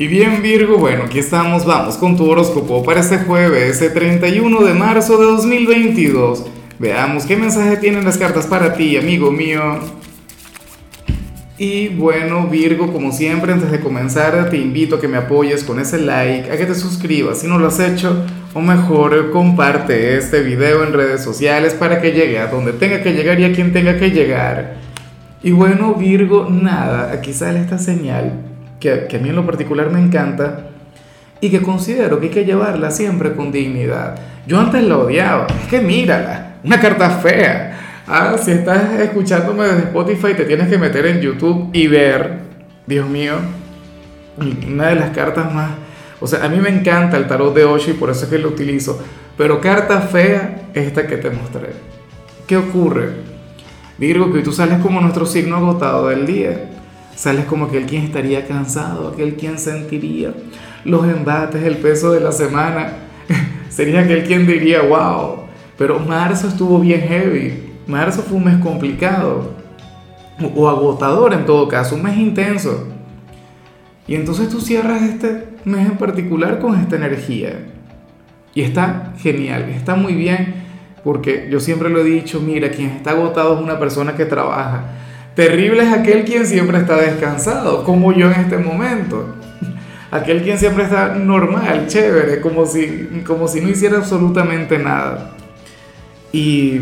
Y bien Virgo, bueno, aquí estamos, vamos con tu horóscopo para este jueves, el 31 de marzo de 2022. Veamos qué mensaje tienen las cartas para ti, amigo mío. Y bueno, Virgo, como siempre, antes de comenzar, te invito a que me apoyes con ese like, a que te suscribas si no lo has hecho, o mejor, comparte este video en redes sociales para que llegue a donde tenga que llegar y a quien tenga que llegar. Y bueno, Virgo, nada, aquí sale esta señal que, a mí en lo particular me encanta y que considero que hay que llevarla siempre con dignidad. Yo antes la odiaba, es que mírala, una carta fea. Ah, si estás escuchándome desde Spotify, te tienes que meter en YouTube y ver, Dios mío, una de las cartas más. O sea, a mí me encanta el tarot de Osho y por eso es que lo utilizo. Pero carta fea es esta que te mostré. ¿Qué ocurre? Virgo, que tú sales como nuestro signo agotado del día. Sales como aquel quien estaría cansado, aquel quien sentiría los embates, el peso de la semana. Sería aquel quien diría, wow, pero marzo estuvo bien heavy. Marzo fue un mes complicado o agotador en todo caso, un mes intenso. Y entonces tú cierras este mes en particular con esta energía. Y está genial, está muy bien, porque yo siempre lo he dicho, mira, quien está agotado es una persona que trabaja Terrible es aquel quien siempre está descansado, como yo en este momento. Aquel quien siempre está normal, chévere, como si, como si no hiciera absolutamente nada. Y,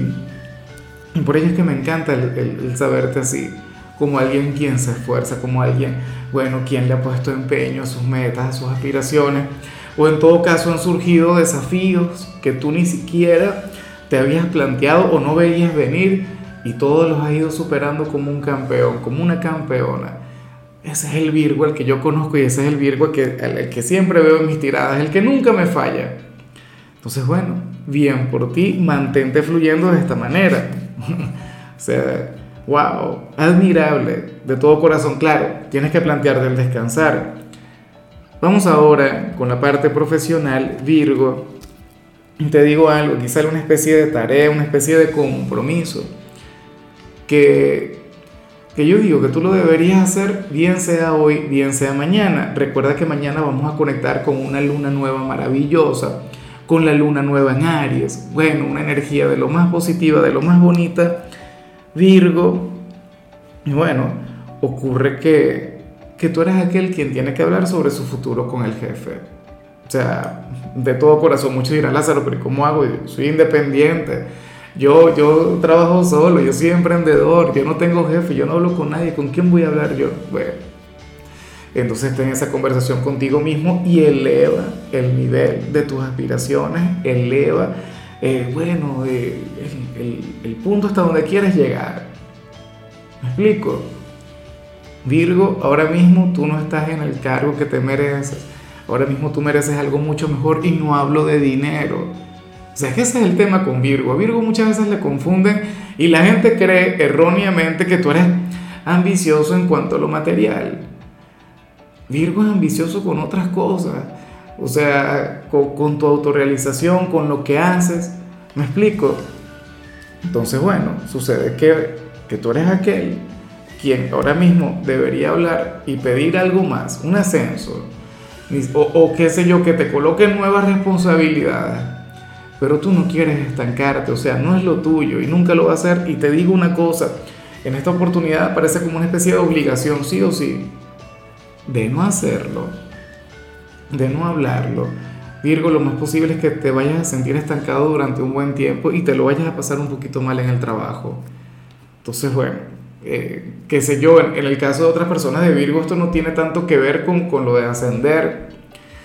por ello es que me encanta el, saberte así, como alguien quien se esfuerza, como alguien, bueno, quien le ha puesto empeño a sus metas, a sus aspiraciones, o en todo caso han surgido desafíos que tú ni siquiera te habías planteado o no veías venir y todos los ha ido superando como un campeón, como una campeona. Ese es el Virgo el que yo conozco y ese es el Virgo que, el, que siempre veo en mis tiradas, el que nunca me falla. Entonces, bueno, bien por ti, mantente fluyendo de esta manera. o sea, wow, admirable, de todo corazón, claro, tienes que plantearte el descansar. Vamos ahora con la parte profesional, Virgo. Te digo algo, sale una especie de tarea, una especie de compromiso que, que yo digo que tú lo deberías hacer, bien sea hoy, bien sea mañana. Recuerda que mañana vamos a conectar con una luna nueva maravillosa, con la luna nueva en Aries. Bueno, una energía de lo más positiva, de lo más bonita. Virgo. Y bueno, ocurre que, que tú eres aquel quien tiene que hablar sobre su futuro con el jefe. O sea, de todo corazón, muchos dirán, Lázaro, pero ¿cómo hago? Soy independiente yo, yo trabajo solo, yo soy emprendedor, yo no tengo jefe, yo no hablo con nadie, ¿con quién voy a hablar yo? Bueno, entonces ten esa conversación contigo mismo y eleva el nivel de tus aspiraciones, eleva, eh, bueno, eh, el, el punto hasta donde quieres llegar. ¿Me explico? Virgo, ahora mismo tú no estás en el cargo que te mereces. Ahora mismo tú mereces algo mucho mejor y no hablo de dinero o sea, que ese es el tema con Virgo. A Virgo muchas veces le confunden y la gente cree erróneamente que tú eres ambicioso en cuanto a lo material. Virgo es ambicioso con otras cosas. O sea, con, tu autorrealización, con lo que haces. ¿Me explico? Entonces, bueno, sucede que, que tú eres aquel quien ahora mismo debería hablar y pedir algo más, un ascenso, o, o qué sé yo, que te coloque nuevas responsabilidades pero tú no quieres estancarte, o sea, no es lo tuyo y nunca lo va a hacer. Y te digo una cosa, en esta oportunidad parece como una especie de obligación, sí o sí, de no hacerlo, de no hablarlo. Virgo, lo más posible es que te vayas a sentir estancado durante un buen tiempo y te lo vayas a pasar un poquito mal en el trabajo. Entonces, bueno, eh, qué sé yo, en, el caso de otras personas de Virgo esto no tiene tanto que ver con, con lo de ascender,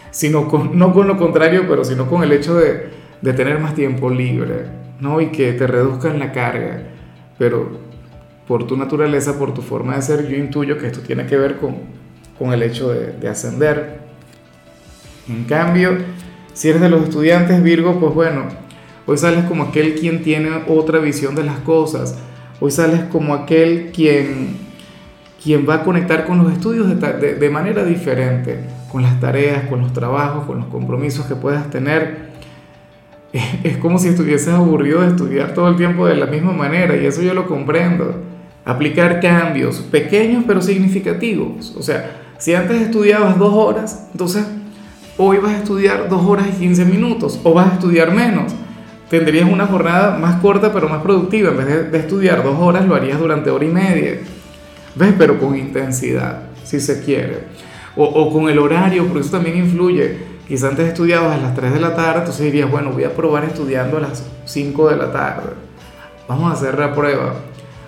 sino con, no con lo contrario, pero sino con el hecho de, de tener más tiempo libre, ¿no? Y que te reduzcan la carga. Pero por tu naturaleza, por tu forma de ser, yo intuyo que esto tiene que ver con, con el hecho de, de ascender. En cambio, si eres de los estudiantes Virgo, pues bueno, hoy sales como aquel quien tiene otra visión de las cosas. Hoy sales como aquel quien, quien va a conectar con los estudios de, manera diferente, con las tareas, con los trabajos, con los compromisos que puedas tener es como si estuvieses aburrido de estudiar todo el tiempo de la misma manera y eso yo lo comprendo. Aplicar cambios pequeños pero significativos. O sea, Si antes estudiabas dos horas, entonces hoy vas a estudiar dos horas y 15 minutos o vas a estudiar menos. Tendrías una jornada más corta pero más productiva. En vez de, estudiar dos horas, lo harías durante hora y media. ¿Ves? Pero con intensidad, si se quiere. O, o con el horario, porque eso también influye. Quizás antes estudiabas a las 3 de la tarde, entonces dirías, bueno, voy a probar estudiando a las 5 de la tarde. Vamos a hacer la prueba.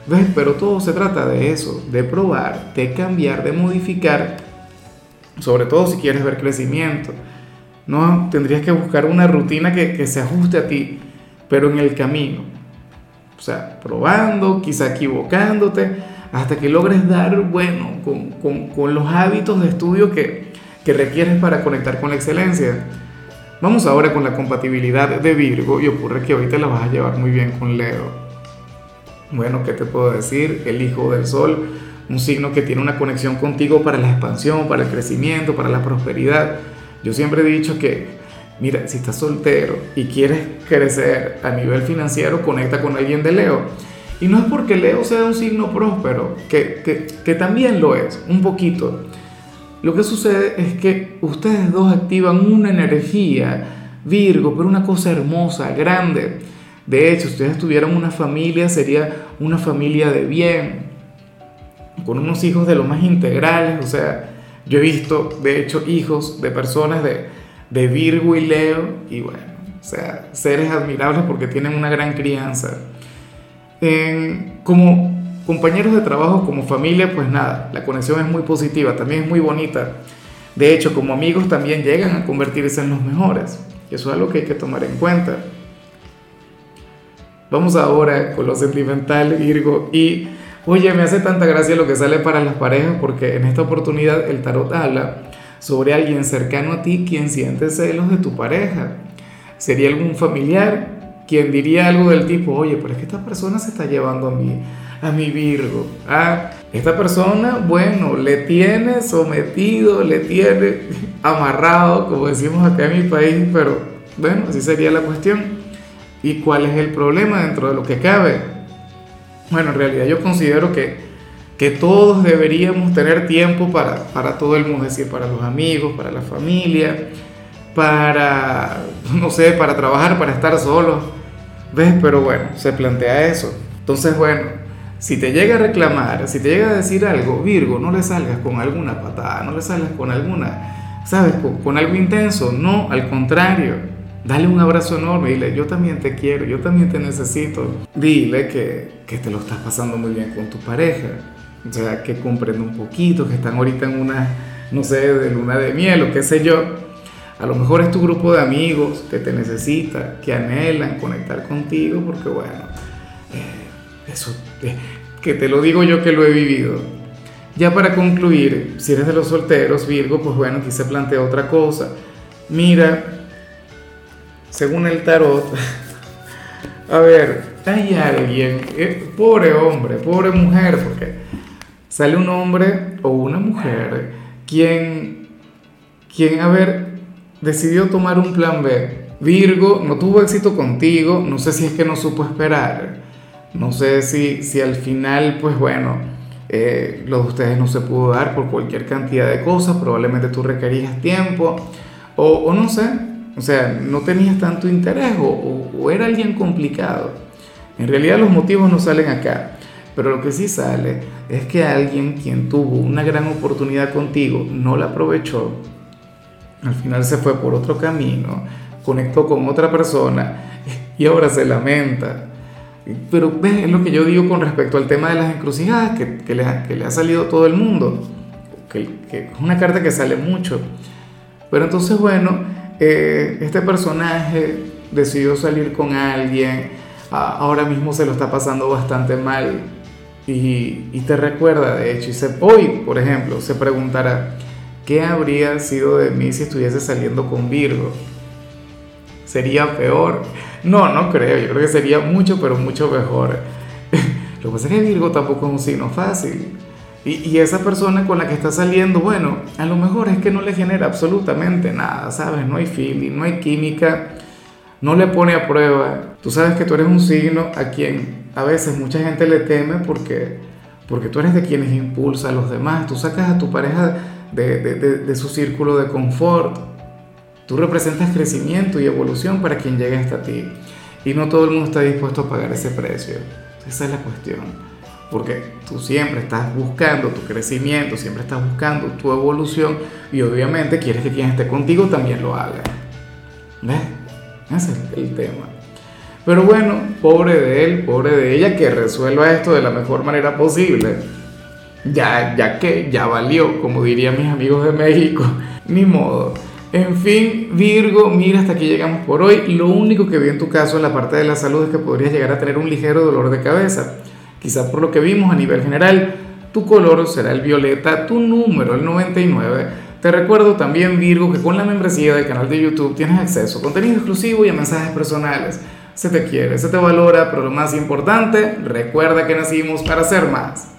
¿Ves? Pero todo se trata de eso, de probar, de cambiar, de modificar, sobre todo si quieres ver crecimiento. No, tendrías que buscar una rutina que, que se ajuste a ti, pero en el camino. O sea, probando, quizá equivocándote, hasta que logres dar, bueno, con, con, con los hábitos de estudio que, que requieres para conectar con la excelencia. Vamos ahora con la compatibilidad de Virgo y ocurre que ahorita la vas a llevar muy bien con Leo. Bueno, ¿qué te puedo decir? El hijo del sol, un signo que tiene una conexión contigo para la expansión, para el crecimiento, para la prosperidad. Yo siempre he dicho que, mira, si estás soltero y quieres crecer a nivel financiero, conecta con alguien de Leo. Y no es porque Leo sea un signo próspero, que, que, que también lo es, un poquito. Lo que sucede es que ustedes dos activan una energía, Virgo, pero una cosa hermosa, grande de hecho, si ustedes tuvieran una familia, sería una familia de bien, con unos hijos de lo más integrales. O sea, yo he visto, de hecho, hijos de personas de, de Virgo y Leo, y bueno, o sea, seres admirables porque tienen una gran crianza. como compañeros de trabajo, como familia, pues nada, la conexión es muy positiva, también es muy bonita. De hecho, como amigos también llegan a convertirse en los mejores. Eso es algo que hay que tomar en cuenta. Vamos ahora con lo sentimental, Virgo. Y oye, me hace tanta gracia lo que sale para las parejas porque en esta oportunidad el tarot habla sobre alguien cercano a ti quien siente celos de tu pareja. Sería algún familiar quien diría algo del tipo, oye, pero es que esta persona se está llevando a mí, a mi Virgo. Ah, esta persona, bueno, le tiene sometido, le tiene amarrado, como decimos acá en mi país, pero bueno, así sería la cuestión. ¿Y cuál es el problema dentro de lo que cabe? Bueno, en realidad yo considero que, que todos deberíamos tener tiempo para, para todo el mundo, es decir, para los amigos, para la familia, para, no sé, para trabajar, para estar solos. ¿Ves? Pero bueno, se plantea eso. Entonces, bueno, si te llega a reclamar, si te llega a decir algo, Virgo, no le salgas con alguna patada, no le salgas con alguna, ¿sabes? Con, con algo intenso. No, al contrario Dale un abrazo enorme, dile, yo también te quiero, yo también te necesito. Dile que, que te lo estás pasando muy bien con tu pareja, o sea, que comprende un poquito, que están ahorita en una, no sé, de luna de miel o qué sé yo. A lo mejor es tu grupo de amigos que te necesita, que anhelan conectar contigo, porque bueno, eso, que te lo digo yo que lo he vivido. Ya para concluir, si eres de los solteros, Virgo, pues bueno, aquí se plantea otra cosa. Mira, según el tarot, a ver, hay alguien, eh, pobre hombre, pobre mujer, porque sale un hombre o una mujer quien, quien, a ver, decidió tomar un plan B. Virgo no tuvo éxito contigo, no sé si es que no supo esperar, no sé si, si al final, pues bueno, eh, lo de ustedes no se pudo dar por cualquier cantidad de cosas, probablemente tú requerías tiempo, o, o no sé, o sea, no tenías tanto interés o, era alguien complicado. En realidad los motivos no salen acá, pero lo que sí sale es que alguien quien tuvo una gran oportunidad contigo no la aprovechó, al final se fue por otro camino, conectó con otra persona y ahora se lamenta. Pero ves, es lo que yo digo con respecto al tema de las encrucijadas, que, le, ha, que le, ha, salido todo el mundo, que, que es una carta que sale mucho. Pero entonces, bueno, eh, este personaje decidió salir con alguien, ahora mismo se lo está pasando bastante mal y, y te recuerda, de hecho, y se, hoy, por ejemplo, se preguntará, ¿qué habría sido de mí si estuviese saliendo con Virgo? ¿Sería peor? No, no creo, yo creo que sería mucho, pero mucho mejor. Lo que pasa es que Virgo tampoco es un signo fácil. Y, esa persona con la que está saliendo, bueno, a lo mejor es que no le genera absolutamente nada, ¿sabes? No hay feeling, no hay química, no le pone a prueba. Tú sabes que tú eres un signo a quien a veces mucha gente le teme porque, porque tú eres de quienes impulsa a los demás. Tú sacas a tu pareja de, de, de, su círculo de confort. Tú representas crecimiento y evolución para quien llegue hasta ti. Y no todo el mundo está dispuesto a pagar ese precio. Esa es la cuestión porque tú siempre estás buscando tu crecimiento, siempre estás buscando tu evolución y obviamente quieres que quien esté contigo también lo haga. ¿Ves? Ese es el tema. Pero bueno, pobre de él, pobre de ella, que resuelva esto de la mejor manera posible. Ya, ya que ya valió, como dirían mis amigos de México, ni modo. En fin, Virgo, mira, hasta aquí llegamos por hoy. Lo único que vi en tu caso en la parte de la salud es que podrías llegar a tener un ligero dolor de cabeza. Quizás por lo que vimos a nivel general, tu color será el violeta, tu número el 99. Te recuerdo también, Virgo, que con la membresía del canal de YouTube tienes acceso a contenido exclusivo y a mensajes personales. Se te quiere, se te valora, pero lo más importante, recuerda que nacimos para ser más.